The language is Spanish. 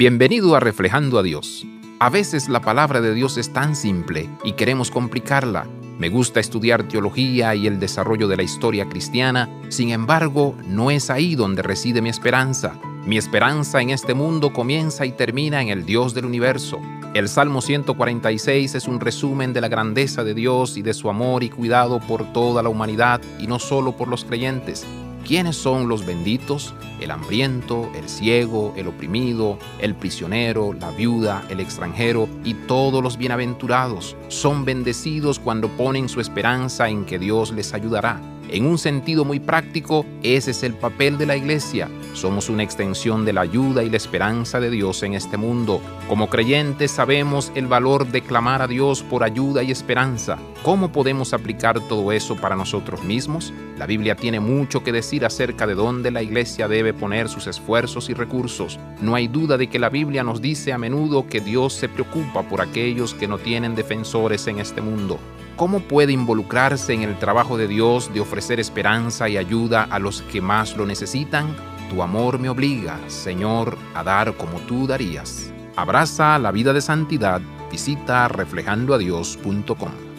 Bienvenido a Reflejando a Dios. A veces la palabra de Dios es tan simple y queremos complicarla. Me gusta estudiar teología y el desarrollo de la historia cristiana, sin embargo, no es ahí donde reside mi esperanza. Mi esperanza en este mundo comienza y termina en el Dios del universo. El Salmo 146 es un resumen de la grandeza de Dios y de su amor y cuidado por toda la humanidad y no solo por los creyentes. ¿Quiénes son los benditos? El hambriento, el ciego, el oprimido, el prisionero, la viuda, el extranjero y todos los bienaventurados. Son bendecidos cuando ponen su esperanza en que Dios les ayudará. En un sentido muy práctico, ese es el papel de la iglesia. Somos una extensión de la ayuda y la esperanza de Dios en este mundo. Como creyentes sabemos el valor de clamar a Dios por ayuda y esperanza. ¿Cómo podemos aplicar todo eso para nosotros mismos? La Biblia tiene mucho que decir acerca de dónde la iglesia debe poner sus esfuerzos y recursos. No hay duda de que la Biblia nos dice a menudo que Dios se preocupa por aquellos que no tienen defensores en este mundo. ¿Cómo puede involucrarse en el trabajo de Dios de ofrecer esperanza y ayuda a los que más lo necesitan? Tu amor me obliga, Señor, a dar como tú darías. Abraza la vida de santidad. Visita reflejandoadios.com.